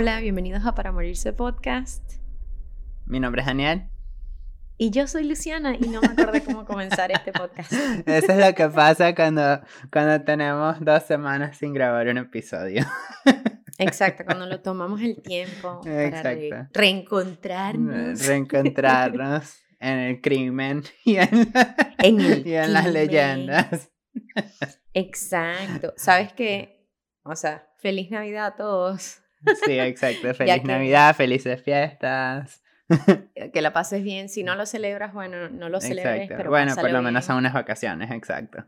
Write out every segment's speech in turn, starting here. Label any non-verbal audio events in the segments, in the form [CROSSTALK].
Hola, bienvenidos a Para Morirse Podcast. Mi nombre es Daniel. Y yo soy Luciana y no me acordé cómo comenzar este podcast. [LAUGHS] Eso es lo que pasa cuando, cuando tenemos dos semanas sin grabar un episodio. [LAUGHS] Exacto, cuando lo tomamos el tiempo para reencontrarnos. [LAUGHS] Reencontrarnos en el crimen y en, y en las leyendas. Exacto. ¿Sabes qué? O sea, feliz Navidad a todos. Sí, exacto. [LAUGHS] Feliz Navidad, felices fiestas. [LAUGHS] Que la pases bien. Si no lo celebras, bueno, no lo celebres, pero Bueno, por lo menos son unas vacaciones, exacto.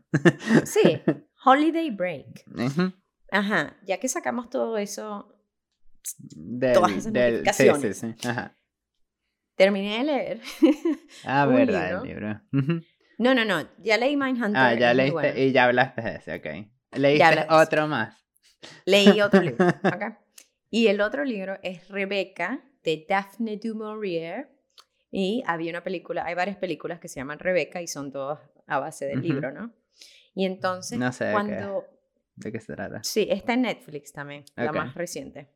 Sí, holiday break. [LAUGHS] Ajá, ya que sacamos todo eso, todas esas notificaciones. Sí, sí, sí. Ajá. Terminé de leer. Ah, verdad, el libro. No, no, no, ya leí Mindhunter. Ah, ya leíste y ya hablaste de ese, ok. Leíste otro más. Leí otro libro, ok. Y el otro libro es Rebeca, de Daphne du Maurier. Y había una película, hay varias películas que se llaman Rebeca y son todas a base del libro, ¿no? Y entonces, no sé cuando... ¿De qué se trata? Sí, está en Netflix también, la más reciente.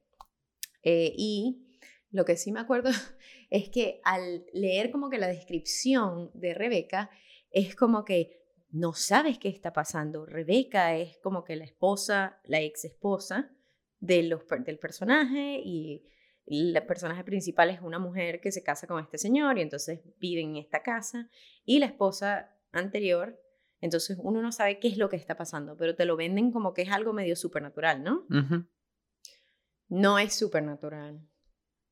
Eh, y lo que sí me acuerdo [LAUGHS] es que al leer como que la descripción de Rebeca, es como que no sabes qué está pasando. Rebeca es como que la esposa, la ex esposa de los, del personaje y el personaje principal es una mujer que se casa con este señor y entonces vive en esta casa y la esposa anterior, entonces uno no sabe qué es lo que está pasando, pero te lo venden como que es algo medio supernatural, ¿no? No es supernatural.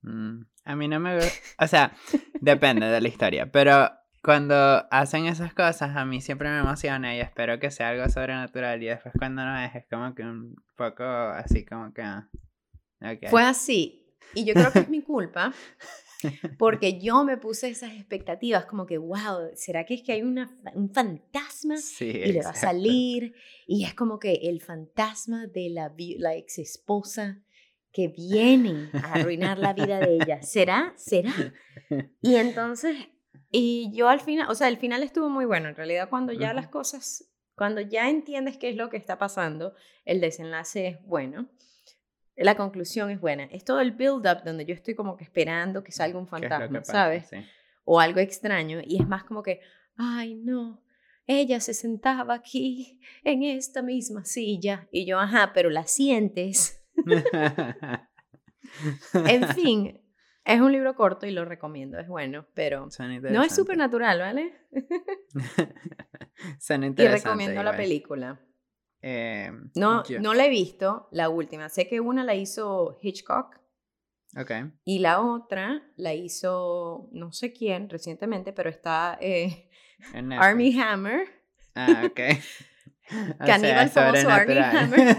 Mm, a mí no me... O sea, depende de la historia, pero cuando hacen esas cosas a mí siempre me emociona y espero que sea algo sobrenatural y después cuando no es, es como que un poco así como que... Ah, Fue así, y yo creo que es mi culpa, [LAUGHS] porque yo me puse esas expectativas como que, wow, ¿será que es que hay una, un fantasma y le va a salir? Y es como que el fantasma de la, la ex esposa que viene a arruinar la vida de ella. ¿Será? ¿Será? [LAUGHS] Y entonces, y yo al final, o sea, el final estuvo muy bueno. En realidad, cuando ya las cosas, cuando ya entiendes qué es lo que está pasando, el desenlace es bueno la conclusión es buena. Es todo el build-up donde yo estoy como que esperando que salga un fantasma, ¿sabes? O algo extraño. Y es más como que, ay, no, ella se sentaba aquí en esta misma silla. Y yo, ajá, pero la sientes. [LAUGHS] en fin, es un libro corto y lo recomiendo, es bueno, pero no es súper natural, ¿vale? [LAUGHS] y recomiendo la película. Eh, no, no la he visto, la última. Sé que una la hizo Hitchcock. Okay. Y la otra la hizo no sé quién recientemente, pero está eh, [LAUGHS] Army Hammer. Ah, ok. [LAUGHS] Caníbal famoso Army Hammer.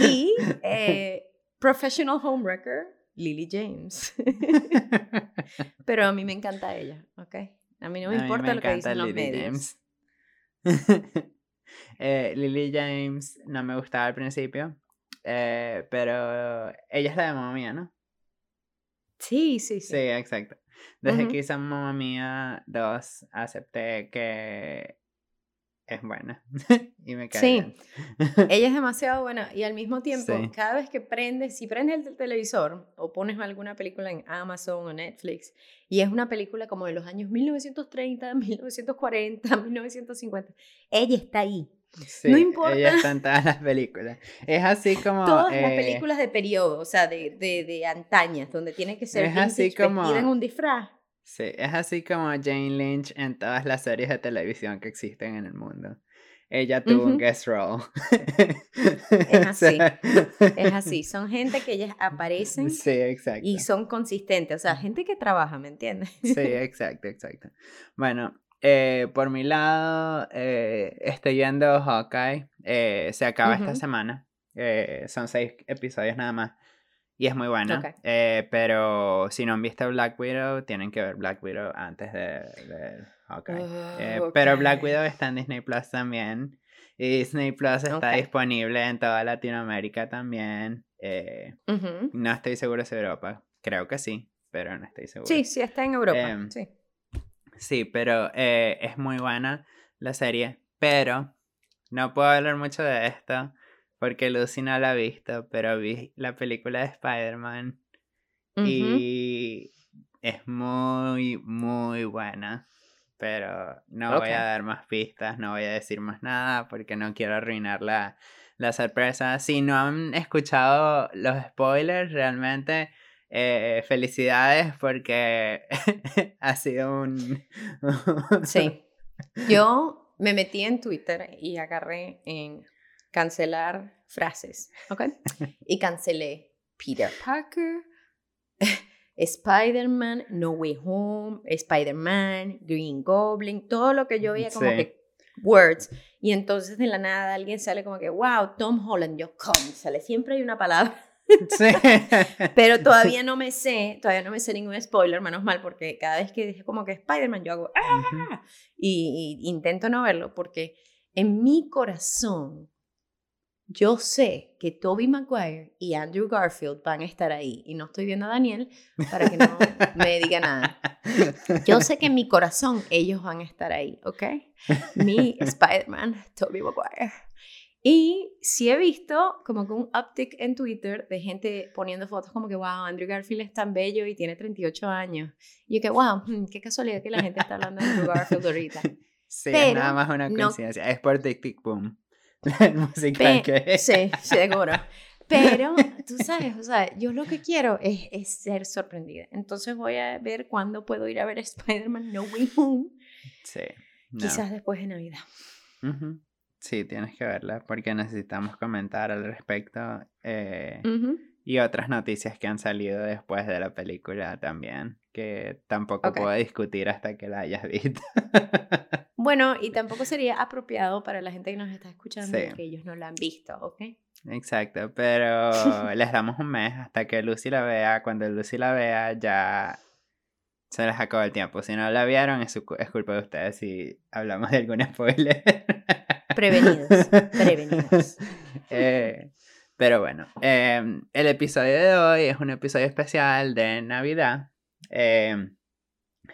y eh, Professional Homewrecker, Lily James. [LAUGHS] [LAUGHS] pero a mí me encanta ella, ¿ok? A mí no me importa lo que dicen los medios. [LAUGHS] Eh, Lily James no me gustaba al principio, eh, pero ella es la de Mamma Mía, ¿no? Sí, sí, sí. Sí, exacto. Desde que hizo Mamma Mía 2, acepté que es buena [LAUGHS] y me cae Sí, [LAUGHS] ella es demasiado buena y al mismo tiempo, cada vez que prendes, si prendes el televisor o pones alguna película en Amazon o Netflix y es una película como de los años 1930, 1940, 1950, ella está ahí no importa. Ella está en todas las películas. Es así [LAUGHS] como. Todas las eh, películas de periodo, o sea, de, de, de antañas, donde tiene que ser es así como, en un disfraz. Sí, es así como Jane Lynch en todas las series de televisión que existen en el mundo. Ella tuvo un guest role. Es [LAUGHS] así. es así. Son gente que ellas [LAUGHS] aparecen. Sí, exacto. Y son consistentes. O sea, gente que trabaja, ¿me entiendes? Sí, [LAUGHS] exacto, exacto. Bueno, eh, por mi lado, eh, estoy viendo Hawkeye. Eh, se acaba esta semana. son seis episodios nada más. Y es muy buena. pero si no han visto Black Widow, tienen que ver Black Widow antes de, Hawkeye. Oh, pero Black Widow está en Disney Plus también. Y Disney Plus está disponible en toda Latinoamérica también. No estoy seguro si Europa. Creo que sí, pero no estoy seguro. Sí, sí, está en Europa. Em, sí. Sí, pero eh, es muy buena la serie. Pero no puedo hablar mucho de esto porque Lucy no la ha visto, pero vi la película de Spider-Man y es muy, muy buena. Pero no voy a dar más pistas, no voy a decir más nada porque no quiero arruinar la, la sorpresa. Si no han escuchado los spoilers, realmente eh, felicidades porque [LAUGHS] ha sido un... sí. [LAUGHS] Yo me metí en Twitter y agarré en cancelar frases, ¿ok? [LAUGHS] Y cancelé Peter Parker, [LAUGHS] Spider-Man, No Way Home, Spider-Man, Green Goblin, todo lo que yo veía como que words. Y entonces de la nada alguien sale como que, wow, Tom Holland, yo, come, sale, siempre hay una palabra. Sí. [LAUGHS] Pero todavía no me sé, todavía no me sé ningún spoiler, menos mal, porque cada vez que dije como que Spider-Man, yo hago, ¡ah! y intento no verlo, porque en mi corazón yo sé que Toby Maguire y Andrew Garfield van a estar ahí y no estoy viendo a Daniel para que no me diga nada. Yo sé que en mi corazón ellos van a estar ahí, ¿ok? Mi Spider-Man, Toby Maguire. Y sí he visto como que un uptick en Twitter de gente poniendo fotos como que, wow, Andrew Garfield es tan bello y tiene 38 años. Y yo que, wow, hmm, qué casualidad que la gente está hablando de Andrew Garfield ahorita. [LAUGHS] Sí, nada más una coincidencia. es por Tic Tic Boom. [LAUGHS] el musical que [LAUGHS] Sí, seguro. Pero, tú sabes, o sea, yo lo que quiero es, es ser sorprendida. Entonces voy a ver cuándo puedo ir a ver Spider-Man No Way Home. Sí. Quizás después de Navidad. Sí, tienes que verla porque necesitamos comentar al respecto. Eh, y otras noticias que han salido después de la película también, que tampoco puedo discutir hasta que la hayas visto. [LAUGHS] Bueno, y tampoco sería apropiado para la gente que nos está escuchando que ellos no la han visto, ¿ok? Exacto, pero les damos un mes hasta que Lucy la vea. Cuando Lucy la vea, ya se les acabó el tiempo. Si no la vieron, es, es culpa de ustedes si hablamos de algún spoiler. [LAUGHS] Prevenidos, prevenidos. [LAUGHS] Eh, pero bueno, em, el episodio de hoy es un episodio especial de Navidad. Eh,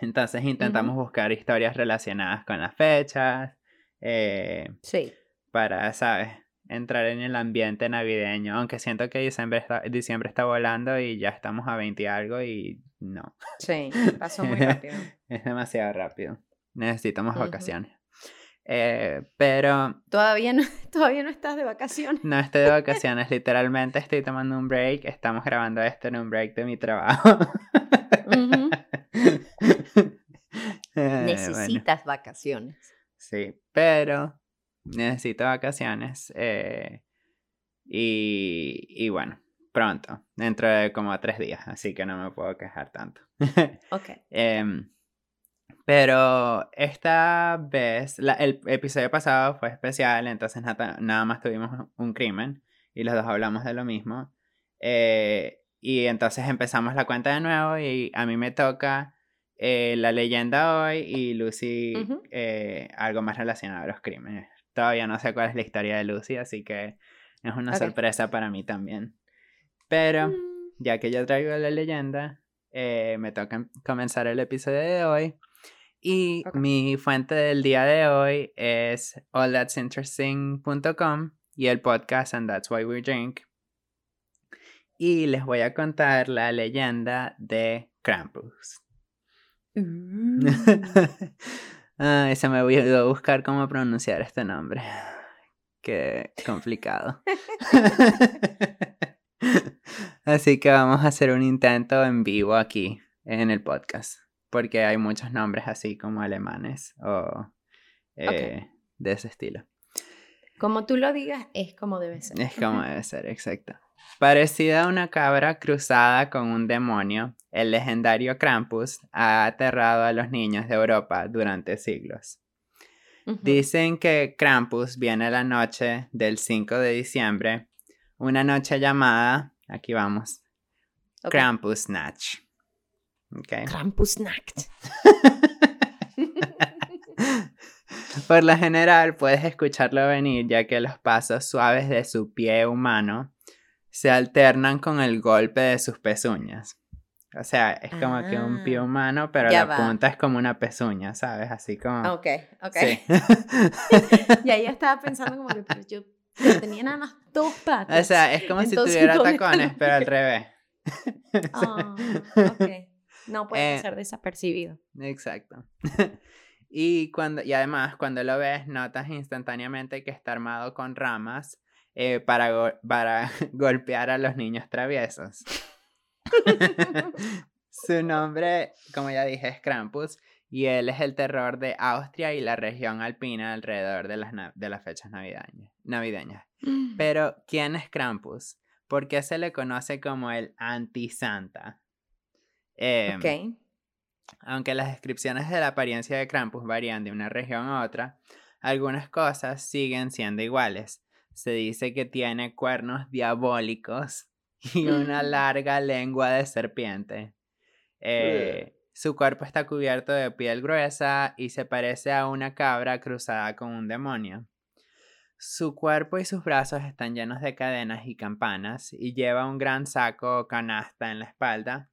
entonces intentamos buscar historias relacionadas con las fechas. Eh, sí. Para, ¿sabes? Entrar en el ambiente navideño. Aunque siento que diciembre está, diciembre está volando y ya estamos a 20 y algo y no. Sí, pasó muy [LAUGHS] rápido. es demasiado rápido. Necesitamos vacaciones. Eh, pero... Todavía no, [LAUGHS] todavía no estás de vacaciones. No estoy de vacaciones, literalmente estoy tomando un break. Estamos grabando esto en un break de mi trabajo. [LAUGHS] Eh, Necesitas vacaciones. Sí, pero necesito vacaciones. Eh, y, y, bueno, pronto, dentro de como tres días, así que no me puedo quejar tanto. [LAUGHS] ok. Em, pero esta vez, el episodio pasado fue especial, entonces nada, nada, más tuvimos un crimen y los dos hablamos de lo mismo. Eh, y entonces empezamos la cuenta de nuevo y a mí me toca eh, la leyenda hoy y Lucy eh, algo más relacionado a los crímenes. Todavía no sé cuál es la historia de Lucy, así que es una sorpresa para mí también. Pero mm. ya que yo traigo la leyenda, me toca comenzar el episodio de hoy. Y mi fuente del día de hoy es allthat'sinteresting.com y el podcast And That's Why We Drink. Y les voy a contar la leyenda de Krampus. Mm. [LAUGHS] se me voy a buscar cómo pronunciar este nombre. Qué complicado. [LAUGHS] [LAUGHS] Así que vamos a hacer un intento en vivo aquí en el podcast. Porque hay muchos nombres así como alemanes o eh, de ese estilo. Como tú lo digas, es como debe ser. Es como debe ser, exacto. Parecida a una cabra cruzada con un demonio, el legendario Krampus ha aterrado a los niños de Europa durante siglos. Dicen que Krampus viene la noche del 5 de diciembre, una noche llamada, aquí vamos, Krampus Snatch. [LAUGHS] Krampus Nacht. Por lo general puedes escucharlo venir ya que los pasos suaves de su pie humano se alternan con el golpe de sus pezuñas. O sea, es como que un pie ah, humano, pero la punta es como una pezuña, ¿sabes? Así como... Ok, ok. [LAUGHS] Sí. y ahí estaba pensando como que, yo tenía nada más dos patas. O sea, es como si tuviera tacones, pero al revés. [LAUGHS] Ah, ok. No puede eh, ser desapercibido. Exacto. [LAUGHS] y, cuando, y además, cuando lo ves, notas instantáneamente que está armado con ramas eh, para, para [LAUGHS] golpear a los niños traviesos. [LAUGHS] Su nombre, como ya dije, es Krampus y él es el terror de Austria y la región alpina alrededor de las, de las fechas navideñas. navideñas. Mm. [GASPS] Pero, ¿quién es Krampus? ¿Por qué se le conoce como el anti-Santa? Em, ok. Aunque las descripciones de la apariencia de Krampus varían de una región a otra, algunas cosas siguen siendo iguales. Se dice que tiene cuernos diabólicos [LAUGHS] y una larga lengua de serpiente. Eh, su cuerpo está cubierto de piel gruesa y se parece a una cabra cruzada con un demonio. Su cuerpo y sus brazos están llenos de cadenas y campanas y lleva un gran saco o canasta en la espalda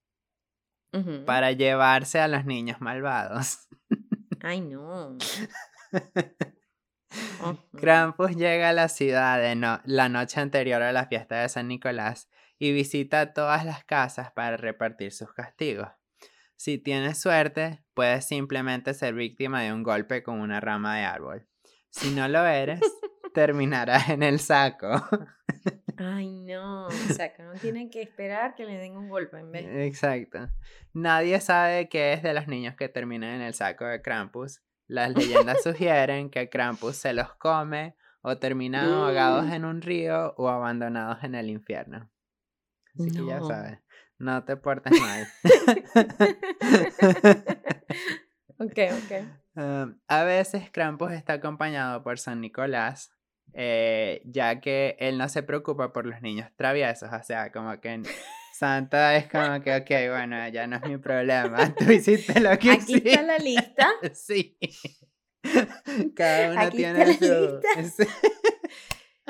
para llevarse a los niños malvados. [LAUGHS] Ay, no. Krampus llega a la ciudad la noche anterior a la fiesta de San Nicolás y visita todas las casas para repartir sus castigos. Si tienes suerte, puedes simplemente ser víctima de un golpe con una rama de árbol. Si no lo eres, [LAUGHS] terminarás en el saco. [LAUGHS] Ay, no, o sea, que no tienen que esperar que le den un golpe en vez. Exacto. Nadie sabe qué es de los niños que terminan en el saco de Krampus. Las leyendas sugieren que Krampus se los come o terminan ahogados mm. en un río o abandonados en el infierno. Así que ya sabes. No te portes mal. [LAUGHS] ok, ok. Um, [LAUGHS] a veces Krampus está acompañado por San Nicolás, eh, ya que él no se preocupa por los niños traviesos, o sea, como que Santa es como que, ok, bueno, ya no es mi problema, [LAUGHS] tú hiciste lo que Aquí está la lista. [LAUGHS] sí. [LAUGHS] Cada uno tiene su...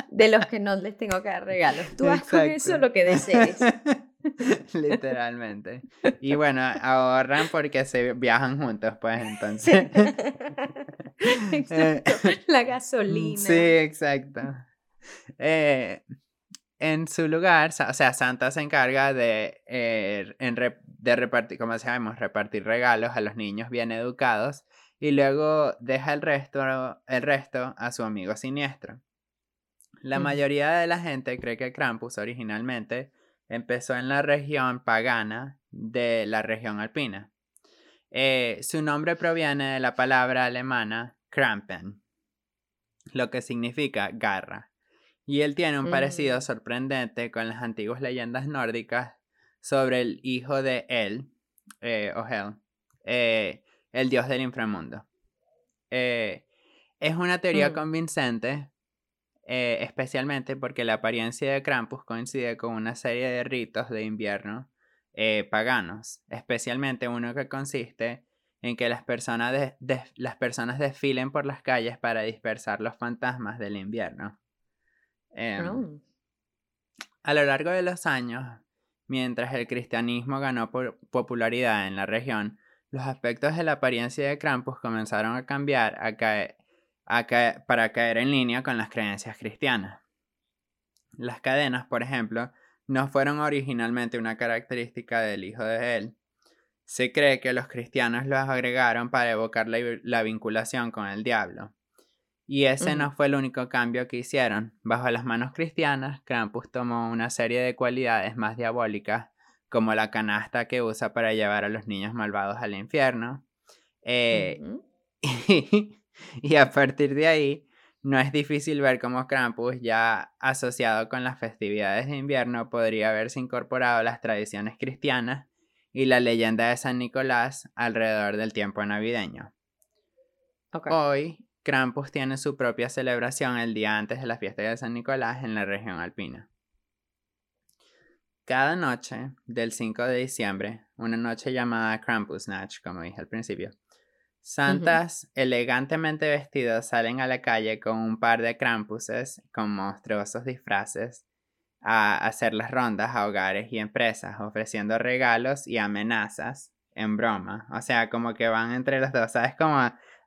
De los que no les tengo que dar regalos. Tú haz con eso lo que desees. Literalmente. Y bueno, ahorran porque se viajan juntos, pues entonces. [LAUGHS] exacto. La [LAUGHS] gasolina. Sí, exacto. Eh, en su lugar, o sea, Santa se encarga de, eh, de repartir, como sabemos, repartir regalos a los niños bien educados y luego deja el resto, el resto a su amigo siniestro. La mayoría de la gente cree que Krampus originalmente empezó en la región pagana de la región alpina. Eh, su nombre proviene de la palabra alemana Krampen, lo que significa garra. Y él tiene un parecido mm. sorprendente con las antiguas leyendas nórdicas sobre el hijo de él, eh, o Hel, eh, el dios del inframundo. es una teoría mm. convincente especialmente porque la apariencia de Krampus coincide con una serie de ritos de invierno eh, paganos, especialmente uno que consiste en que las personas, las personas desfilen por las calles para dispersar los fantasmas del invierno. Em, oh. A lo largo de los años, mientras el cristianismo ganó popularidad en la región, los aspectos de la apariencia de Krampus comenzaron a cambiar a, caer para caer en línea con las creencias cristianas. Las cadenas, por ejemplo, no fueron originalmente una característica del hijo de él. Se cree que los cristianos los agregaron para evocar la, vinculación con el diablo. Y ese no fue el único cambio que hicieron. Bajo las manos cristianas, Krampus tomó una serie de cualidades más diabólicas, como la canasta que usa para llevar a los niños malvados al infierno. Eh, [LAUGHS] Y a partir de ahí, no es difícil ver cómo Krampus, ya asociado con las festividades de invierno, podría haberse incorporado las tradiciones cristianas y la leyenda de San Nicolás alrededor del tiempo navideño. Hoy, Krampus tiene su propia celebración el día antes de la fiesta de San Nicolás en la región alpina. Cada noche del 5 de diciembre, una noche llamada Krampusnacht, como dije al principio, Santas elegantemente vestidos salen a la calle con un par de crampuses con monstruosos disfraces a hacer las rondas a hogares y empresas, ofreciendo regalos y amenazas en broma. O sea, como que van entre los dos, ¿sabes? Como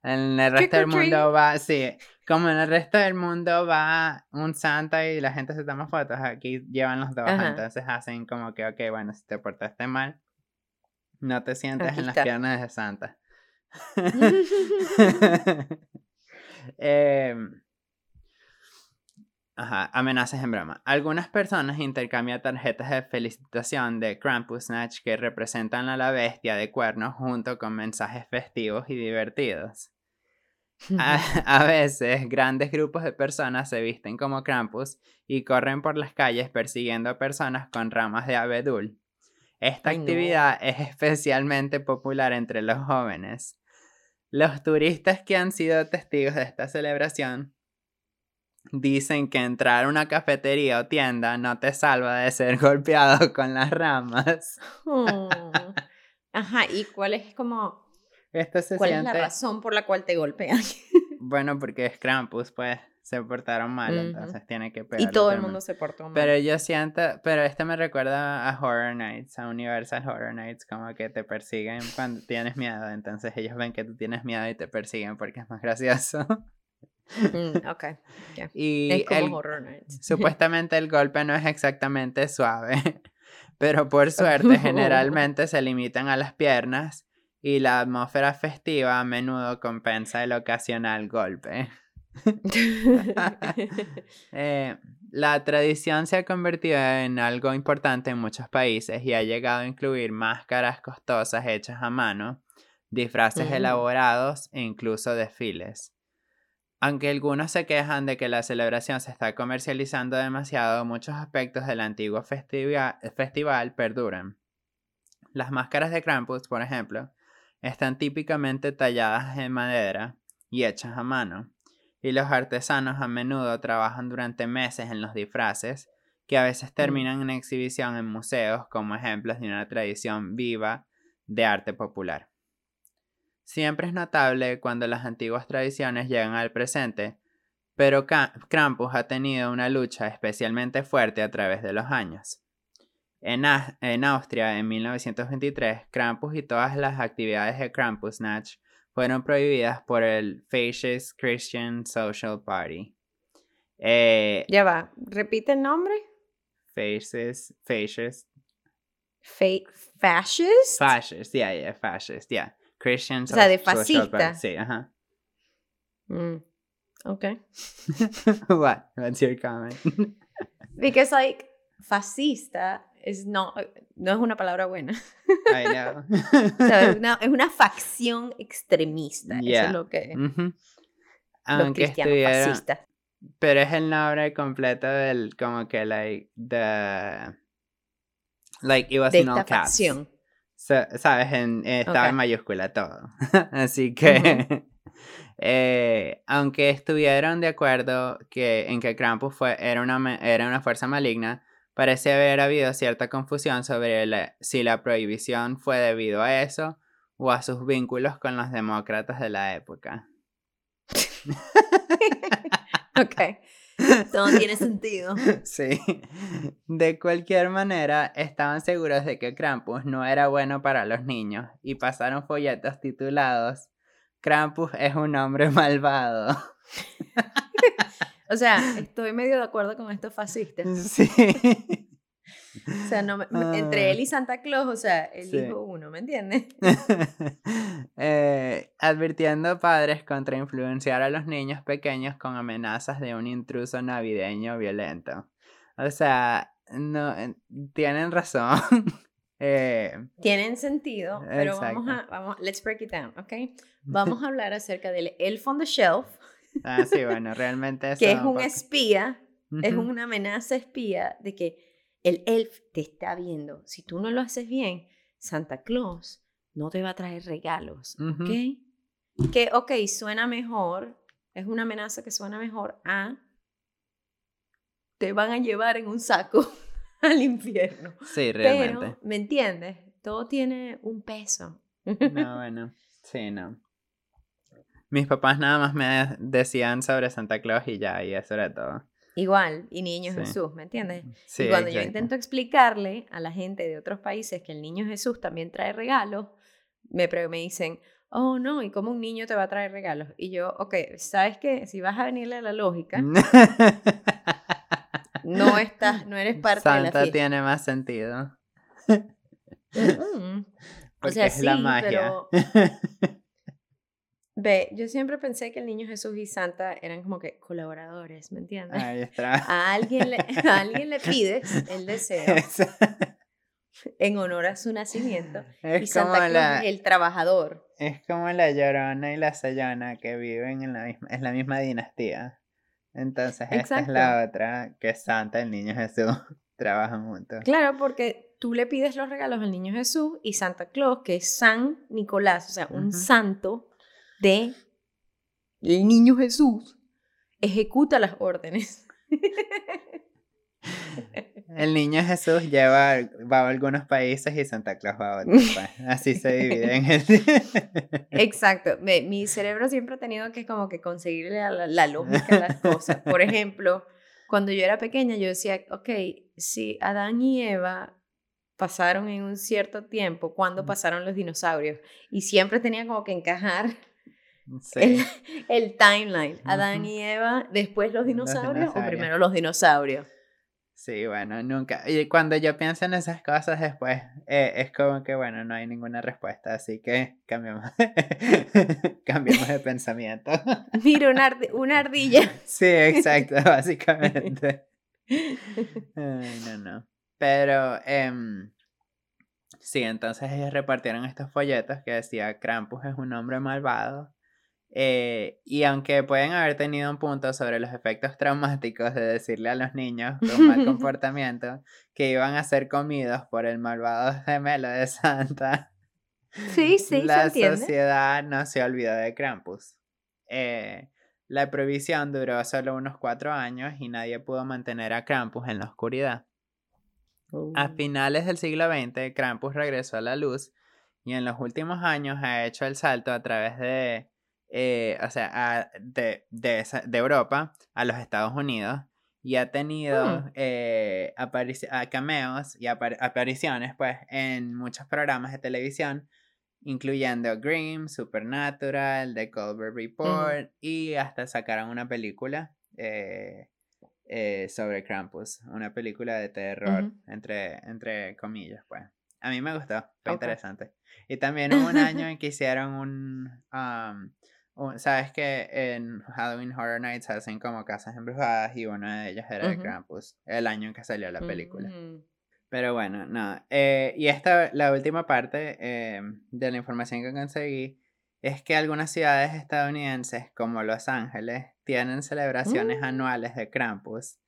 En el resto del mundo va, sí, como en el resto del mundo va un Santa y la gente se toma fotos, aquí llevan los dos, entonces hacen como que, ok, bueno, si te portaste mal, no te sientes en las piernas de Santa. [LAUGHS] eh, Ajá, amenazas en broma. Algunas personas intercambian tarjetas de felicitación de Krampusnatch que representan a la bestia de cuernos junto con mensajes festivos y divertidos. [LAUGHS] A, veces, grandes grupos de personas se visten como Krampus y corren por las calles persiguiendo a personas con ramas de abedul. Esta actividad es especialmente popular entre los jóvenes. Los turistas que han sido testigos de esta celebración Dicen que entrar a una cafetería o tienda no te salva de ser [LAUGHS] golpeado con las ramas. Oh. [LAUGHS] Ajá, ¿y cuál es como... ¿Cuál es la razón por la cual te golpean? Bueno, porque es Krampus, pues se portaron mal, entonces tiene que pegar. Y todo el mundo se portó mal. Pero yo siento, pero este me recuerda a Horror Nights, a Universal Horror Nights, como que te persiguen cuando tienes miedo, entonces ellos ven que tú tienes miedo y te persiguen porque es más gracioso. Mm, [LAUGHS] ok. Y es como [LAUGHS] Supuestamente el golpe no es exactamente suave, [LAUGHS] pero por suerte generalmente se limitan a las piernas y la atmósfera festiva a menudo compensa el ocasional golpe. [LAUGHS] [LAUGHS] Eh, la tradición se ha convertido en algo importante en muchos países y ha llegado a incluir máscaras costosas hechas a mano, disfraces elaborados e incluso desfiles. Aunque algunos se quejan de que la celebración se está comercializando demasiado, muchos aspectos del antiguo festival perduran. Las máscaras de Krampus, por ejemplo, están típicamente talladas en madera y hechas a mano, y los artesanos a menudo trabajan durante meses en los disfraces, que a veces mm. terminan en exhibición en museos como ejemplos de una tradición viva de arte popular. Siempre es notable cuando las antiguas tradiciones llegan al presente, pero Krampus ha tenido una lucha especialmente fuerte a través de los años. En, en Austria, en 1923, Krampus y todas las actividades de Krampusnacht fueron prohibidas por el Fascist Christian Social Party. Eh, ya va, repite el nombre. Fascist, fascist. fascist? Fascist, yeah, yeah, fascist, yeah. Christian O sea, de fascista. Sí, ajá. Mm, okay. [LAUGHS] what? What's your comment? Because like fascista is no, no es una palabra buena. I know. [LAUGHS] es, una, es, una, facción extremista. Eso es lo que los cristianos fascistas. Pero es el nombre completo del como que like the like it was de esta facción sabes, en, eh, estaba en mayúscula todo. [LAUGHS] Así que, [LAUGHS] eh, aunque estuvieron de acuerdo que, en que Krampus fue, era, una, era una fuerza maligna, parece haber habido cierta confusión sobre si la prohibición fue debido a eso o a sus vínculos con los demócratas de la época. [LAUGHS] ok. Todo tiene sentido. [LAUGHS] Sí. De cualquier manera, estaban seguros de que Krampus no era bueno para los niños y pasaron folletos titulados Krampus es un hombre malvado. [LAUGHS] [LAUGHS] o sea, estoy medio de acuerdo con estos fascistas. [LAUGHS] Sí. O sea, no, entre él y Santa Claus, o sea, el hijo uno, ¿me entiendes? [LAUGHS] eh, advirtiendo a padres contra influenciar a los niños pequeños con amenazas de un intruso navideño violento. O sea, no, tienen razón. eh, tienen sentido, pero vamos a, vamos, let's break it down, ¿ok? Vamos a hablar acerca del elf on the shelf. Ah, sí, bueno, realmente Que es un espía, es una amenaza espía de que el elf te está viendo. Si tú no lo haces bien, Santa Claus no te va a traer regalos, ¿ok? Que, ok, suena mejor, es una amenaza que suena mejor a te van a llevar en un saco [LAUGHS] al infierno. Sí, realmente. Pero, ¿me entiendes? Todo tiene un peso. No, [LAUGHS] bueno, sí, no. Mis papás nada más me decían sobre Santa Claus y ya, y eso era todo. Igual, y niño Jesús, ¿me entiendes? y cuando yo intento explicarle a la gente de otros países que el niño Jesús también trae regalos, me, me dicen, oh no, ¿y cómo un niño te va a traer regalos? Y yo, ok, ¿sabes qué? Si vas a venirle a la lógica, no estás, no eres [LAUGHS] parte de la fiesta. tiene más sentido. [LAUGHS] o sea, sí, pero... [LAUGHS] Ve, yo siempre pensé que el niño Jesús y Santa eran como que colaboradores, ¿me entiendes? Ahí [LAUGHS] está. A alguien le, [LAUGHS] a alguien le pides el [LAUGHS] deseo en honor a su nacimiento. y Santa Claus es el trabajador. Es como la Llorona y la Sayona que viven en la misma, es la misma dinastía. Entonces esta es la otra, que Santa, el niño Jesús, trabajan juntos. Claro, porque tú le pides los regalos al niño Jesús y Santa Claus, que es San Nicolás, o sea, un santo de el niño Jesús, ejecuta las órdenes. [LAUGHS] El niño Jesús lleva, va a algunos países y Santa Claus va a otros. [LAUGHS] Así se divide en el... [LAUGHS] Exacto. Mi cerebro siempre ha tenido que como que conseguirle la, la lógica a las cosas. Por ejemplo, cuando yo era pequeña yo decía, ok, si Adán y Eva pasaron en un cierto tiempo, ¿cuándo pasaron los dinosaurios? Y siempre tenía como que encajar [LAUGHS] el, timeline. Adán y Eva, después los dinosaurios, o primero los dinosaurios. Sí, bueno, nunca. Y cuando yo pienso en esas cosas después, eh, es como que, bueno, no hay ninguna respuesta, así que cambiamos, [LAUGHS] cambiamos de pensamiento. [LAUGHS] Mira, una, una ardilla. Sí, exacto, básicamente. Ay, no, no. Pero, em, sí, entonces ellos repartieron estos folletos que decía Krampus es un hombre malvado eh, y aunque pueden haber tenido un punto sobre los efectos traumáticos de decirle a los niños con mal [LAUGHS] comportamiento que iban a ser comidos por el malvado gemelo de Santa, sí, sí, la sociedad no se olvidó de Krampus. Eh, la prohibición duró solo unos cuatro años y nadie pudo mantener a Krampus en la oscuridad. A oh. finales del siglo XX, Krampus regresó a la luz y en los últimos años ha hecho el salto a través de eh, o sea, de, de, de, Europa a los Estados Unidos y ha tenido mm. eh, cameos y apariciones pues en muchos programas de televisión incluyendo Grimm, Supernatural, The Colbert Report y hasta sacaron una película eh, sobre Krampus, una película de terror entre, entre comillas pues. A mí me gustó, fue interesante. Y también hubo un [LAUGHS] año en que hicieron un, Sabes que en Halloween Horror Nights hacen como casas embrujadas y una de ellas era de Krampus, el año en que salió la película. Mm. Pero bueno, nada. Eh, y esta, la última parte eh, de la información que conseguí es que algunas ciudades estadounidenses, como Los Ángeles, tienen celebraciones mm. anuales de Krampus.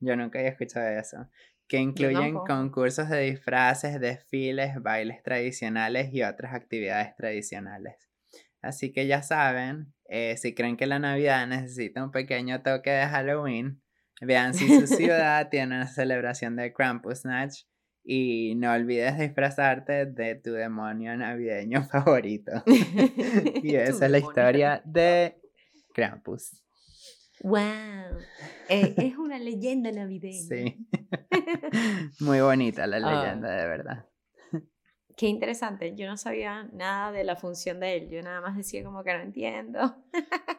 Yo nunca había escuchado eso. Que incluyen concursos de disfraces, desfiles, bailes tradicionales y otras actividades tradicionales. Así que ya saben, eh, si creen que la Navidad necesita un pequeño toque de Halloween, vean si su [LAUGHS] ciudad tiene una celebración de Krampus Snatch y no olvides disfrazarte de tu demonio navideño [LAUGHS] favorito. [LAUGHS] y esa es la historia de Krampus. ¡Wow! Eh, es una leyenda navideña. Sí. Muy bonita la ah. leyenda, de verdad. Qué interesante, yo no sabía nada de la función de él, yo nada más decía como que no entiendo.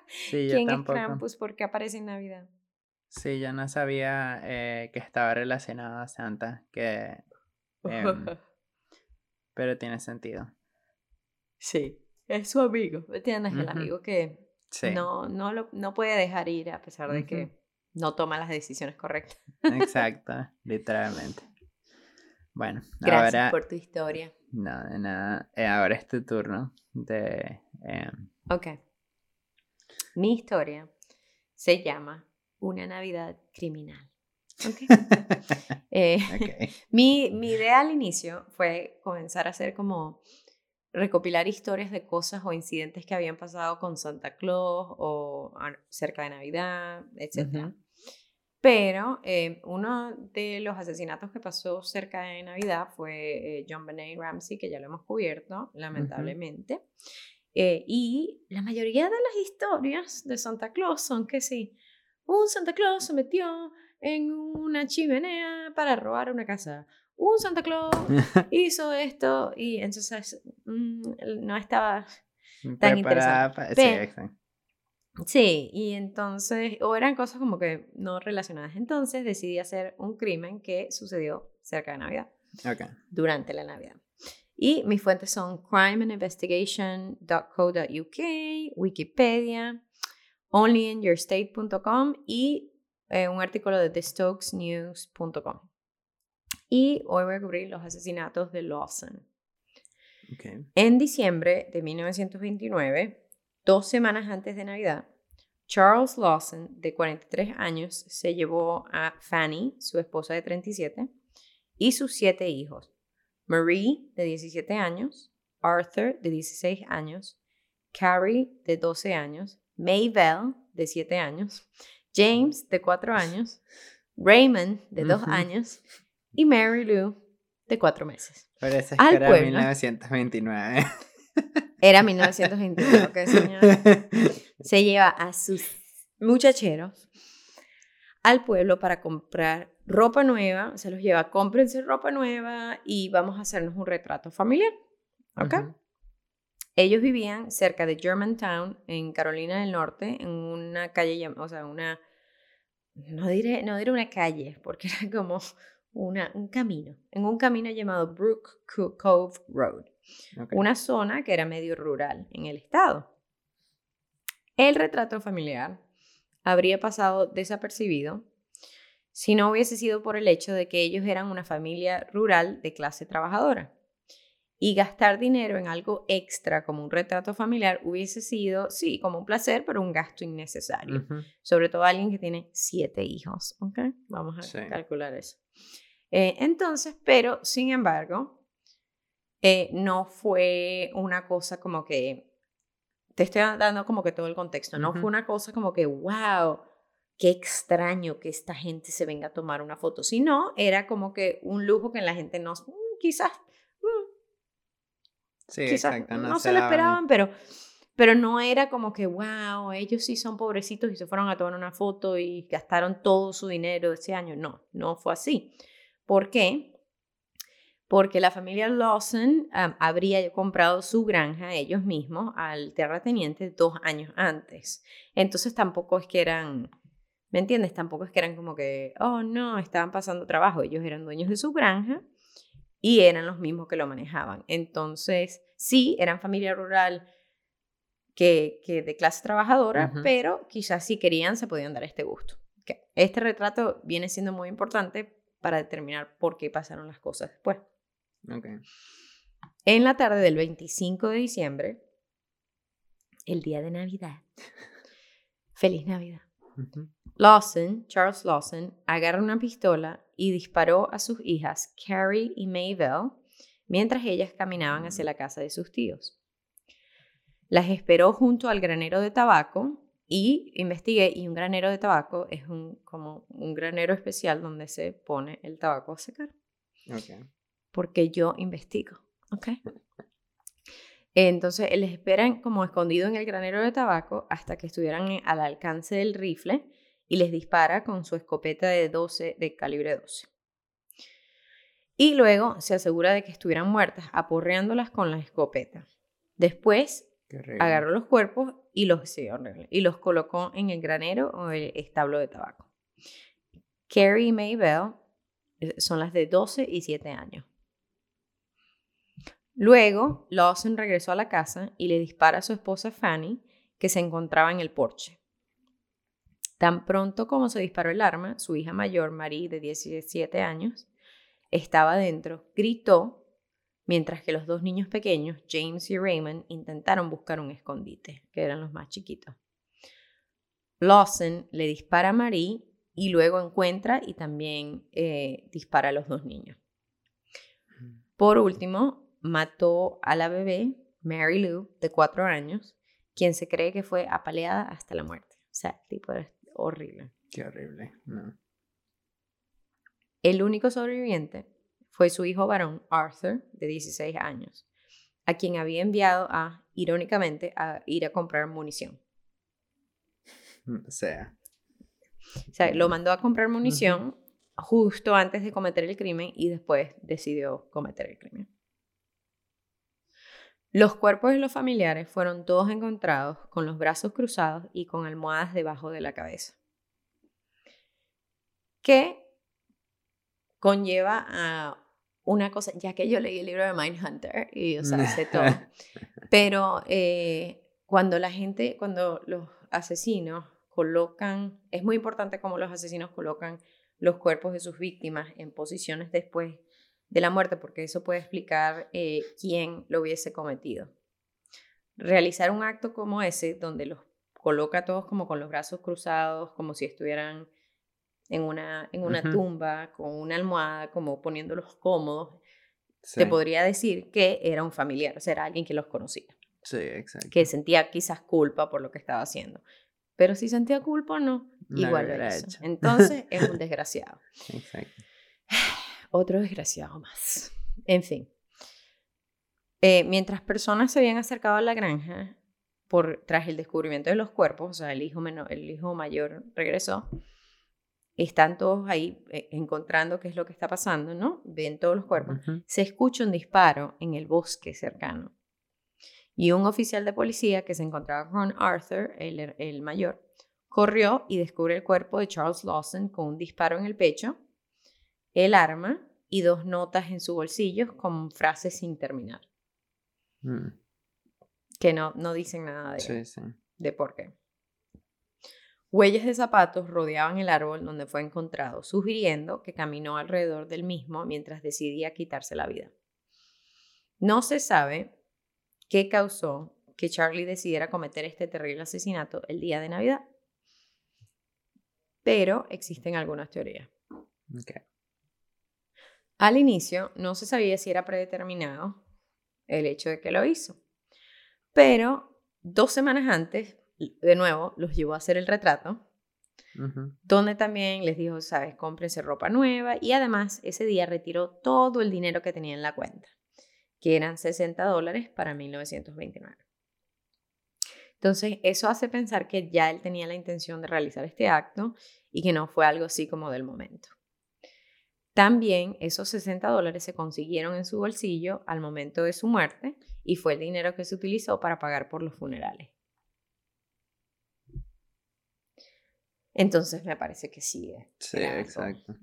Sí, [LAUGHS] ¿Quién es Krampus? ¿Por qué aparece en Navidad? Sí, yo no sabía eh, que estaba relacionado a Santa, que... Em, [LAUGHS] pero tiene sentido. Sí, es su amigo, ¿entiendes? El amigo que no, no, lo, no puede dejar ir a pesar de que no toma las decisiones correctas. Exacto, literalmente. Bueno, [LAUGHS] Gracias por tu historia. No, de nada. Eh, ahora es tu turno de... Em, ok. Mi historia se llama Una Navidad Criminal. Okay. [LAUGHS] Eh, [LAUGHS] mi, mi idea al inicio fue comenzar a hacer como recopilar historias de cosas o incidentes que habían pasado con Santa Claus o cerca de Navidad, etc. Pero eh, uno de los asesinatos que pasó cerca de Navidad fue eh, John Benet Ramsey, que ya lo hemos cubierto, lamentablemente. Eh, y la mayoría de las historias de Santa Claus son que sí, un Santa Claus se metió en una chimenea para robar una casa. Un Santa Claus [LAUGHS] hizo esto y entonces mm, no estaba tan interesante. sí, exacto. Sí, y entonces, o eran cosas como que no relacionadas. Entonces decidí hacer un crimen que sucedió cerca de Navidad. Okay. Durante la Navidad. Y mis fuentes son crimeandinvestigation.co.uk, Wikipedia, onlyinyourstate.com y eh, un artículo de thestokesnews.com. Y hoy voy a cubrir los asesinatos de Lawson. Okay. En diciembre de 1929, Dos semanas antes de Navidad, Charles Lawson, de 43 años, se llevó a Fanny, su esposa de 37, y sus siete hijos. Marie, de 17 años, Arthur, de 16 años, Carrie, de 12 años, Maybelle, de 7 años, James, de 4 años, Raymond, de 2 años, y Mary Lou, de 4 meses. Parece que era 1929. Era 1921, que señora [LAUGHS] se lleva a sus muchacheros al pueblo para comprar ropa nueva, se los lleva, cómprense ropa nueva y vamos a hacernos un retrato familiar. ¿Ok? Ellos vivían cerca de Germantown, en Carolina del Norte, en una calle, o sea, una, no diré, no diré una calle, porque era como una, un camino, en un camino llamado Brook Cove Road. Una zona que era medio rural en el estado. El retrato familiar habría pasado desapercibido si no hubiese sido por el hecho de que ellos eran una familia rural de clase trabajadora. Y gastar dinero en algo extra como un retrato familiar hubiese sido, sí, como un placer, pero un gasto innecesario. Sobre todo alguien que tiene siete hijos. Vamos a calcular eso. Eh, entonces, pero sin embargo, eh, no fue una cosa como que, te estoy dando como que todo el contexto, no fue una cosa como que, wow, qué extraño que esta gente se venga a tomar una foto, sino era como que un lujo que la gente no, mm, quizás, mm, sí, quizás no, se lo esperaban, pero, pero no era como que, wow, ellos sí son pobrecitos y se fueron a tomar una foto y gastaron todo su dinero ese año. No, no fue así. ¿Por qué? Porque la familia Lawson habría comprado su granja ellos mismos al terrateniente dos años antes. Entonces tampoco es que eran, ¿me entiendes? Tampoco es que eran como que, oh no, estaban pasando trabajo. Ellos eran dueños de su granja y eran los mismos que lo manejaban. Entonces, sí, eran familia rural que, que de clase trabajadora, pero quizás si querían se podían dar este gusto. Este retrato viene siendo muy importante para determinar por qué pasaron las cosas después. En la tarde del 25 de diciembre, el día de Navidad. Feliz Navidad. Lawson, Charles Lawson, agarra una pistola y disparó a sus hijas Carrie y Maybelle mientras ellas caminaban hacia la casa de sus tíos. Las esperó junto al granero de tabaco y investigué y un granero de tabaco es un, como un granero especial donde se pone el tabaco a secar. Okay porque yo investigo. ¿Ok? Entonces les esperan como escondido en el granero de tabaco hasta que estuvieran al alcance del rifle y les dispara con su escopeta de 12 de calibre 12. Y luego se asegura de que estuvieran muertas aporreándolas con la escopeta. Después agarró los cuerpos y los, y los colocó en el granero o el establo de tabaco. Carrie y Maybelle eh, son las de 12 y 7 años. Luego, Lawson regresó a la casa y le dispara a su esposa Fanny, que se encontraba en el porche. Tan pronto como se disparó el arma, su hija mayor, Marie, de 17 años, estaba dentro, gritó, mientras que los dos niños pequeños, James y Raymond, intentaron buscar un escondite, que eran los más chiquitos. Lawson le dispara a Marie y luego encuentra y también eh, dispara a los dos niños. Por último, mató a la bebé, Mary Lou, de cuatro años, quien se cree que fue apaleada hasta la muerte. O sea, tipo horrible. Qué horrible. El único sobreviviente fue su hijo varón, Arthur, de 16 años, a quien había enviado a, irónicamente, a ir a comprar munición. O sea. O sea, lo mandó a comprar munición justo antes de cometer el crimen y después decidió cometer el crimen. Los cuerpos de los familiares fueron todos encontrados con los brazos cruzados y con almohadas debajo de la cabeza. Que conlleva a una cosa, ya que yo leí el libro de Mindhunter y, o sea, sé todo, [LAUGHS] pero eh, cuando la gente, cuando los asesinos colocan, es muy importante cómo los asesinos colocan los cuerpos de sus víctimas en posiciones después de la muerte, porque eso puede explicar eh, quién lo hubiese cometido. Realizar un acto como ese, donde los coloca todos como con los brazos cruzados, como si estuvieran en una, en una tumba, con una almohada, como poniéndolos cómodos, te podría decir que era un familiar, o sea, era alguien que los conocía. Sí, exacto. Que sentía quizás culpa por lo que estaba haciendo. Pero si sentía culpa, no, igual lo era Entonces es un [LAUGHS] desgraciado. Exacto. Otro desgraciado más. En fin. Eh, mientras personas se habían acercado a la granja por, tras el descubrimiento de los cuerpos, o sea, el hijo, menor, el hijo mayor regresó, están todos ahí eh, encontrando qué es lo que está pasando, ¿no? Ven todos los cuerpos. Se escucha un disparo en el bosque cercano. Y un oficial de policía que se encontraba con Arthur, el, el mayor, corrió y descubre el cuerpo de Charles Lawson con un disparo en el pecho, el arma y dos notas en su bolsillo con frases sin terminar. Mm. Que no, no dicen nada de, de por qué. Huellas de zapatos rodeaban el árbol donde fue encontrado, sugiriendo que caminó alrededor del mismo mientras decidía quitarse la vida. No se sabe qué causó que Charlie decidiera cometer este terrible asesinato el día de Navidad, pero existen algunas teorías. Al inicio no se sabía si era predeterminado el hecho de que lo hizo, pero dos semanas antes de nuevo, los llevó a hacer el retrato, donde también les dijo, sabes, cómprense ropa nueva y además ese día retiró todo el dinero que tenía en la cuenta, que eran 60 dólares para 1929. Entonces, eso hace pensar que ya él tenía la intención de realizar este acto y que no fue algo así como del momento. También esos 60 dólares se consiguieron en su bolsillo al momento de su muerte y fue el dinero que se utilizó para pagar por los funerales. Entonces me parece que sí. Sí, exacto.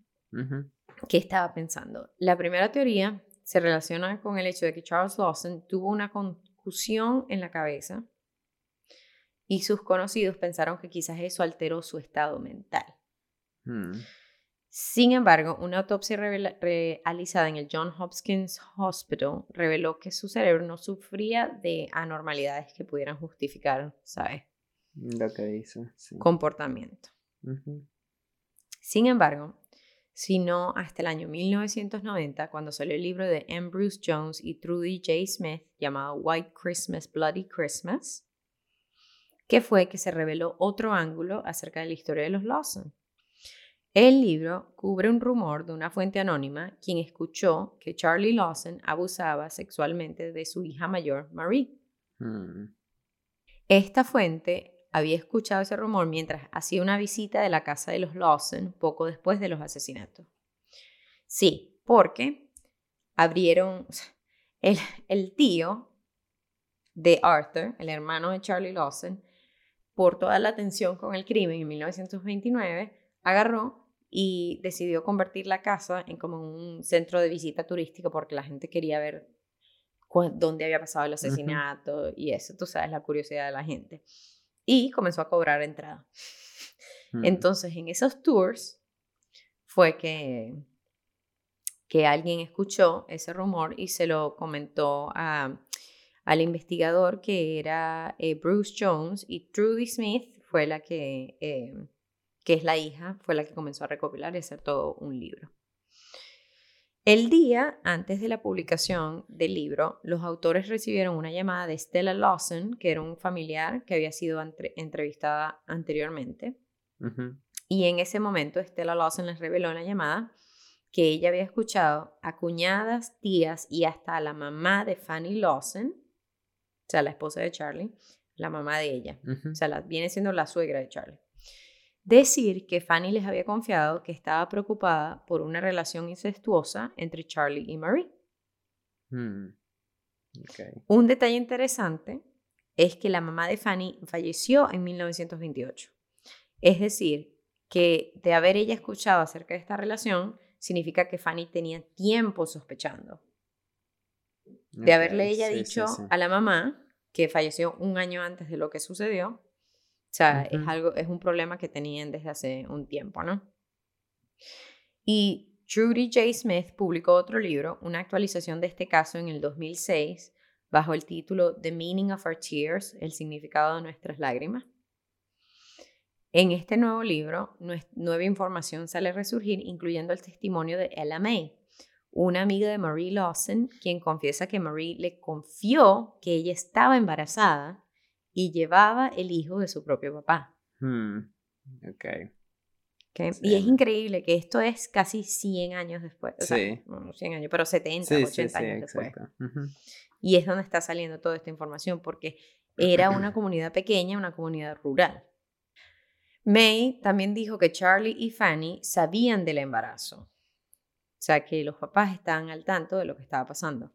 ¿Qué estaba pensando? La primera teoría se relaciona con el hecho de que Charles Lawson tuvo una confusión en la cabeza y sus conocidos pensaron que quizás eso alteró su estado mental. Hmm. Sin embargo, una autopsia realizada en el John Hopkins Hospital reveló que su cerebro no sufría de anormalidades que pudieran justificar, ¿sabes? Lo que hizo. Comportamiento. Sin embargo, sino hasta el año 1990, cuando salió el libro de M. Bruce Jones y Trudy J. Smith llamado White Christmas, Bloody Christmas, que fue que se reveló otro ángulo acerca de la historia de los Lawson. El libro cubre un rumor de una fuente anónima quien escuchó que Charlie Lawson abusaba sexualmente de su hija mayor, Marie. Hmm. Esta fuente había escuchado ese rumor mientras hacía una visita de la casa de los Lawson poco después de los asesinatos. Sí, porque abrieron el, el tío de Arthur, el hermano de Charlie Lawson, por toda la atención con el crimen en 1929, agarró y decidió convertir la casa en como un centro de visita turística porque la gente quería ver dónde había pasado el asesinato y eso, tú sabes, la curiosidad de la gente y comenzó a cobrar entrada. Mm. Entonces, en esos tours fue que, que alguien escuchó ese rumor y se lo comentó a, al investigador que era eh, Bruce Jones y Trudy Smith fue la que, eh, que es la hija, fue la que comenzó a recopilar y hacer todo un libro. El día antes de la publicación del libro, los autores recibieron una llamada de Stella Lawson, que era un familiar que había sido entrevistada anteriormente. Y en ese momento, Stella Lawson les reveló en la llamada que ella había escuchado a cuñadas, tías y hasta a la mamá de Fanny Lawson, o sea, la esposa de Charlie, la mamá de ella. O sea, viene siendo la suegra de Charlie decir que Fanny les había confiado que estaba preocupada por una relación incestuosa entre Charlie y Marie. Hmm. Un detalle interesante es que la mamá de Fanny falleció en 1928. Es decir, que de haber ella escuchado acerca de esta relación, significa que Fanny tenía tiempo sospechando. De haberle ella dicho a la mamá que falleció un año antes de lo que sucedió, o sea, es algo, es un problema que tenían desde hace un tiempo, ¿no? Y Trudy J. Smith publicó otro libro, una actualización de este caso en el 2006, bajo el título The Meaning of Our Tears, el significado de nuestras lágrimas. En este nuevo libro, nueva información sale a resurgir, incluyendo el testimonio de Ella May, una amiga de Marie Lawson, quien confiesa que Marie le confió que ella estaba embarazada y llevaba el hijo de su propio papá. Hmm, y es increíble que esto es casi 100 años después. sí. no 100 años, pero 70, 80 años después. Y es donde está saliendo toda esta información, porque era una comunidad pequeña, una comunidad rural. May también dijo que Charlie y Fanny sabían del embarazo. O sea, que los papás estaban al tanto de lo que estaba pasando.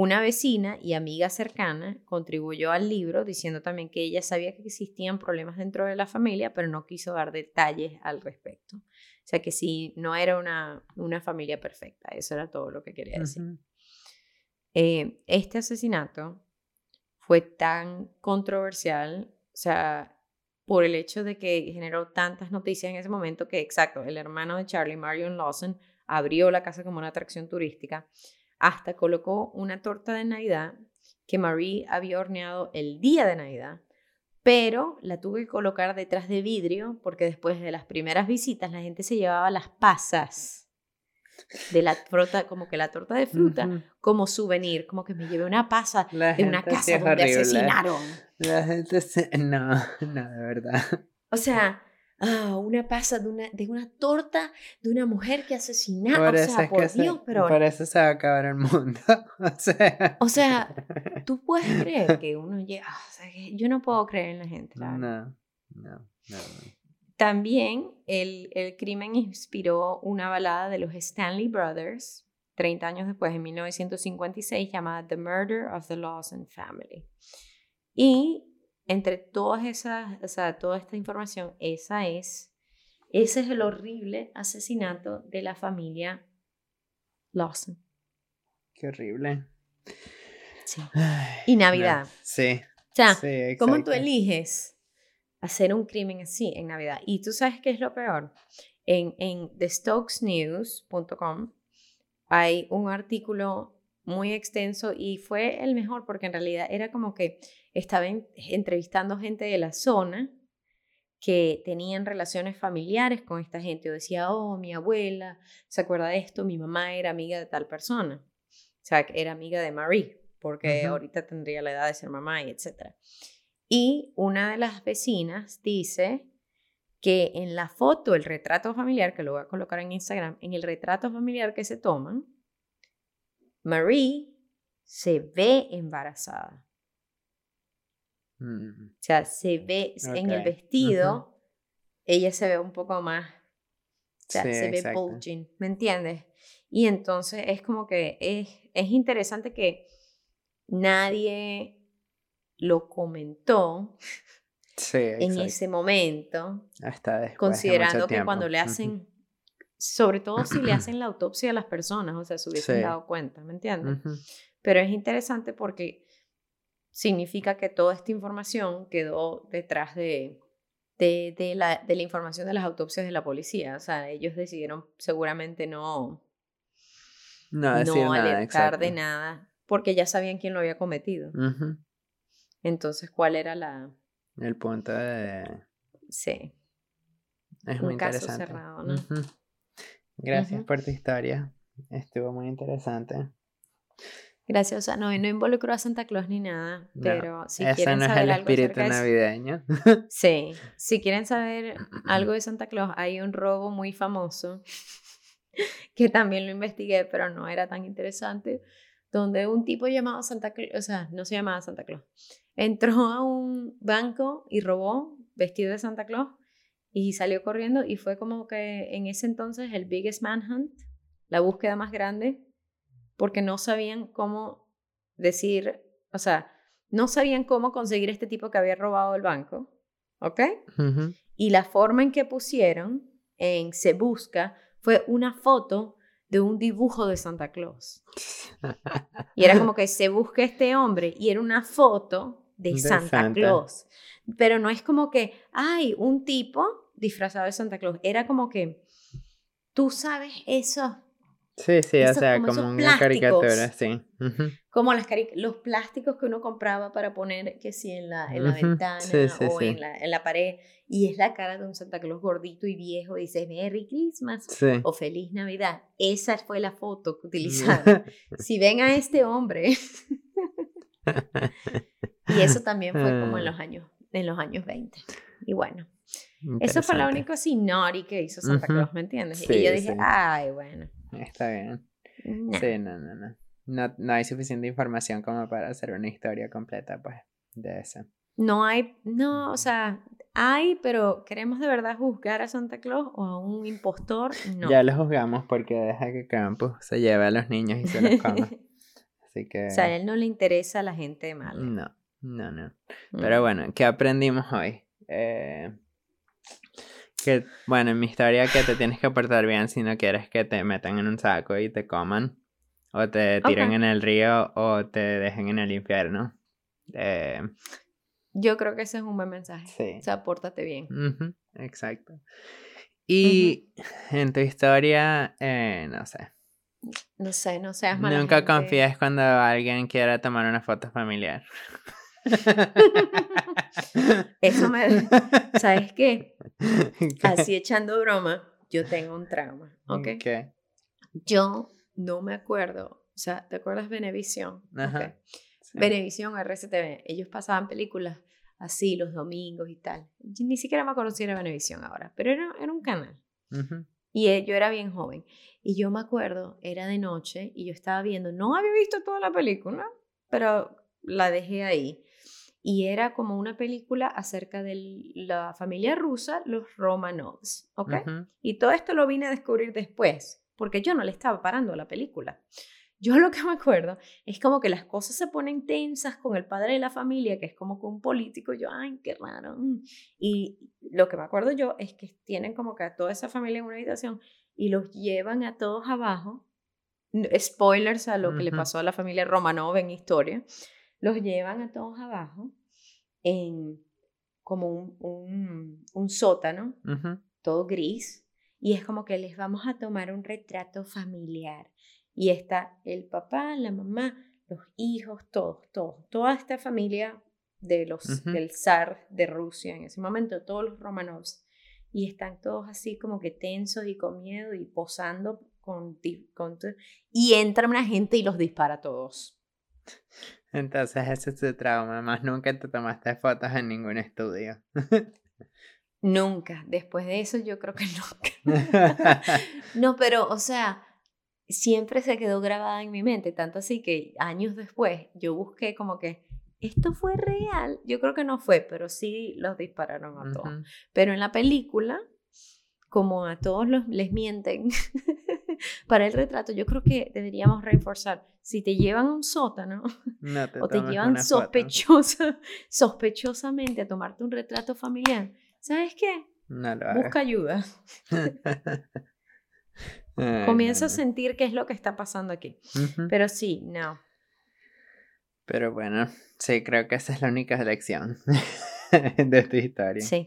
Una vecina y amiga cercana contribuyó al libro diciendo también que ella sabía que existían problemas dentro de la familia, pero no quiso dar detalles al respecto. O sea que sí, no era una, una familia perfecta, eso era todo lo que quería decir. Eh, este asesinato fue tan controversial, o sea, por el hecho de que generó tantas noticias en ese momento que, exacto, el hermano de Charlie, Marion Lawson, abrió la casa como una atracción turística hasta colocó una torta de Navidad que Marie había horneado el día de Navidad, pero la tuve que colocar detrás de vidrio porque después de las primeras visitas la gente se llevaba las pasas de la fruta, como que la torta de fruta, como souvenir, como que me llevé una pasa de una casa donde asesinaron. La gente se... No, no, de verdad. O sea, ah, una pasa de una, de una torta de una mujer que asesinaba. o sea, por Dios, pero. Por eso se va a acabar el mundo. [LAUGHS] o sea. O sea, tú puedes [LAUGHS] creer que uno llega. Ah, o sea, que yo no puedo creer en la gente. no, no, no, También el, el crimen inspiró una balada de los Stanley Brothers, 30 años después, en 1956, llamada The Murder of the Lawson Family. Y entre todas esas, o sea, toda esta información, esa es, ese es el horrible asesinato de la familia Lawson. Qué horrible. Sí. y Navidad. Sí. O sea, ¿cómo tú eliges hacer un crimen así en Navidad? Y tú sabes qué es lo peor. En, en thestokesnews.com hay un artículo muy extenso y fue el mejor porque en realidad era como que estaba entrevistando gente de la zona que tenían relaciones familiares con esta gente. Yo decía, oh, mi abuela se acuerda de esto, mi mamá era amiga de tal persona. O sea, era amiga de Marie, porque ahorita tendría la edad de ser mamá y etc. Y una de las vecinas dice que en la foto, el retrato familiar, que lo voy a colocar en Instagram, en el retrato familiar que se toman, Marie se ve embarazada. Mm. O sea, se ve en el vestido, ella se ve un poco más, o sea, se ve bulging, ¿me entiendes? Y entonces es como que es, es interesante que nadie lo comentó en ese momento, Hasta considerando que cuando le hacen, sobre todo si le [CLEARS THROAT] hacen la autopsia a las personas, o sea, se hubiesen dado cuenta, ¿me entiendes? Pero es interesante porque significa que toda esta información quedó detrás de, de, la, de la información de las autopsias de la policía. O sea, ellos decidieron seguramente no, no, no alertar de nada porque ya sabían quién lo había cometido. Entonces, ¿cuál era la... El punto de... Sí. Es muy interesante. cerrado, ¿no? Gracias por tu historia. Estuvo muy interesante. Gracias, o sea, no, no involucró a Santa Claus ni nada, pero si quieren no saber es el espíritu navideño. [LAUGHS] Sí, si quieren saber algo de Santa Claus, hay un robo muy famoso [LAUGHS] que también lo investigué, pero no era tan interesante, donde un tipo llamado Santa Claus, o sea, no se llamaba Santa Claus, entró a un banco y robó vestido de Santa Claus y salió corriendo y fue como que en ese entonces el biggest manhunt, la búsqueda más grande porque no sabían cómo decir, o sea, no sabían cómo conseguir este tipo que había robado el banco, ¿ok? Y la forma en que pusieron en Se Busca fue una foto de un dibujo de Santa Claus. [LAUGHS] Y era como que se busca este hombre y era una foto de, Santa, Claus. Pero no es como que, hay un tipo disfrazado de Santa Claus. Era como que, tú sabes eso. Sí, sí, o sea, como, una caricatura, sí. Como las los plásticos que uno compraba para poner, que sí, en la, en la ventana o En, la, en la pared. Y es la cara de un Santa Claus gordito y viejo. Y dice Merry Christmas o Feliz Navidad. Esa fue la foto que utilizaron. [LAUGHS] si ven a este hombre. [LAUGHS] y eso también fue como en los años, en los años 20. Y bueno. Eso fue lo único naughty que hizo Santa Claus, ¿me entiendes? y yo dije, ay, bueno. Está bien. Sí, no, no, no no, no hay suficiente información como para hacer una historia completa, pues, de eso. No hay, no, o sea, hay, pero ¿queremos de verdad juzgar a Santa Claus o a un impostor? No. Ya lo juzgamos porque deja que Campus se lleve a los niños y se los coma. [LAUGHS] Así que... O sea, a él no le interesa a la gente mala. No, no, no. Pero mm. bueno, ¿qué aprendimos hoy? Eh, que, bueno, en mi historia que te tienes que portar bien si no quieres que te metan en un saco y te coman. O te tiren en el río o te dejen en el infierno. Eh, Yo creo que ese es un buen mensaje. Sí. O sea, pórtate bien. exacto. Y en tu historia, eh, no sé. No sé, no seas mala Nunca confíes cuando alguien quiera tomar una foto familiar. [LAUGHS] [LAUGHS] Eso me... [LAUGHS] ¿Sabes [LAUGHS] qué? Así echando broma, yo tengo un trauma, ¿ok? ¿Qué? Yo no me acuerdo, o sea, ¿te acuerdas Venevisión? Ajá. Venevisión, RCTV, ellos pasaban películas así los domingos y tal. ni siquiera me acuerdo si era Venevisión ahora, pero era, era un canal. Y eh, yo era bien joven. Y yo me acuerdo, era de noche y yo estaba viendo, no había visto toda la película, pero la dejé ahí. Y era como una película acerca de la familia rusa, los Romanovs, ¿ok? Y todo esto lo vine a descubrir después, porque yo no le estaba parando a la película. Yo lo que me acuerdo es como que las cosas se ponen tensas con el padre de la familia, que es como con un político, yo, ay, qué raro. Mm". Y lo que me acuerdo yo es que tienen como que a toda esa familia en una habitación y los llevan a todos abajo. Spoilers a lo que le pasó a la familia Romanov en historia. Los llevan a todos abajo en como un, un, sótano, todo gris, y es como que les vamos a tomar un retrato familiar. Y está el papá, la mamá, los hijos, todos, todos, toda esta familia de los, del zar de Rusia en ese momento, todos los Romanovs. Y están todos así como que tensos y con miedo y posando con, con y entra una gente y los dispara a todos. Entonces ese es tu trauma, más nunca te tomaste fotos en ningún estudio. Nunca. Después de eso yo creo que [LAUGHS] nunca. [LAUGHS] no, pero, o sea, siempre se quedó grabada en mi mente, tanto así que años después yo busqué como que, ¿esto fue real? Yo creo que no fue, pero sí los dispararon a todos. Pero en la película, como a todos los, les mienten [LAUGHS] [LAUGHS] para el retrato, yo creo que deberíamos reforzar, si te llevan a un sótano [LAUGHS] o te llevan sospechosa, [LAUGHS] sospechosamente a tomarte un retrato familiar, ¿sabes qué? Busca ayuda. Comienza a sentir qué es lo que está pasando aquí. Pero sí, no. Pero bueno, sí, creo que esa es la única lección de tu historia. Sí.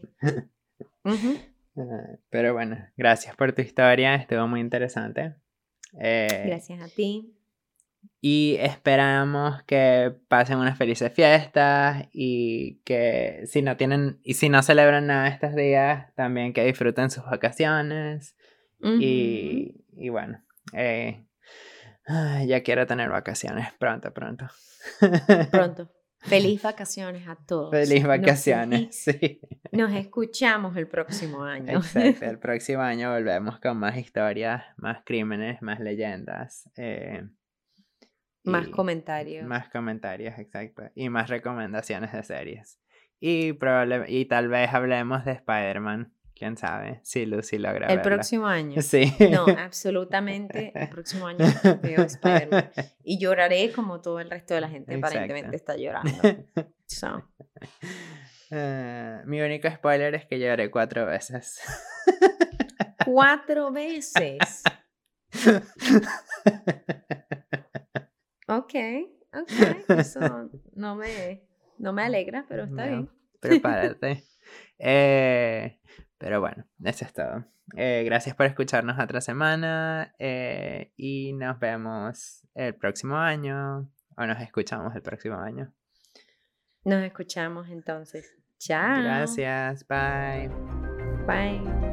Pero bueno, gracias por tu historia, estuvo muy interesante. Eh, gracias a ti. Y esperamos que pasen unas felices fiestas y que si no tienen y si no celebran nada estos días, también que disfruten sus vacaciones. y, y, bueno, eh, ya quiero tener vacaciones pronto, pronto. Pronto. [LAUGHS] Feliz vacaciones a todos. Feliz vacaciones, sí. Nos escuchamos el próximo año. Exacto, el [LAUGHS] próximo año volvemos con más historias, más crímenes, más leyendas. Eh, más comentarios. Más comentarios, exacto. Y más recomendaciones de series. Y, probable, y tal vez hablemos de Spider-Man, quién sabe. Sí, Lucy logra. El próximo año. [LAUGHS] Sí. No, [LAUGHS] absolutamente. El próximo año veo Spider-Man. Y lloraré como todo el resto de la gente aparentemente está llorando. [LAUGHS] Eh, mi único spoiler es que lloré cuatro veces. Cuatro veces. ok, ok. Eso no me, no me alegra, pero está bien. Prepárate. Eh, pero bueno, eso es todo. Eh, gracias por escucharnos otra semana eh, y nos vemos el próximo año o nos escuchamos el próximo año. Nos escuchamos entonces. Chao. Gracias. Bye. Bye.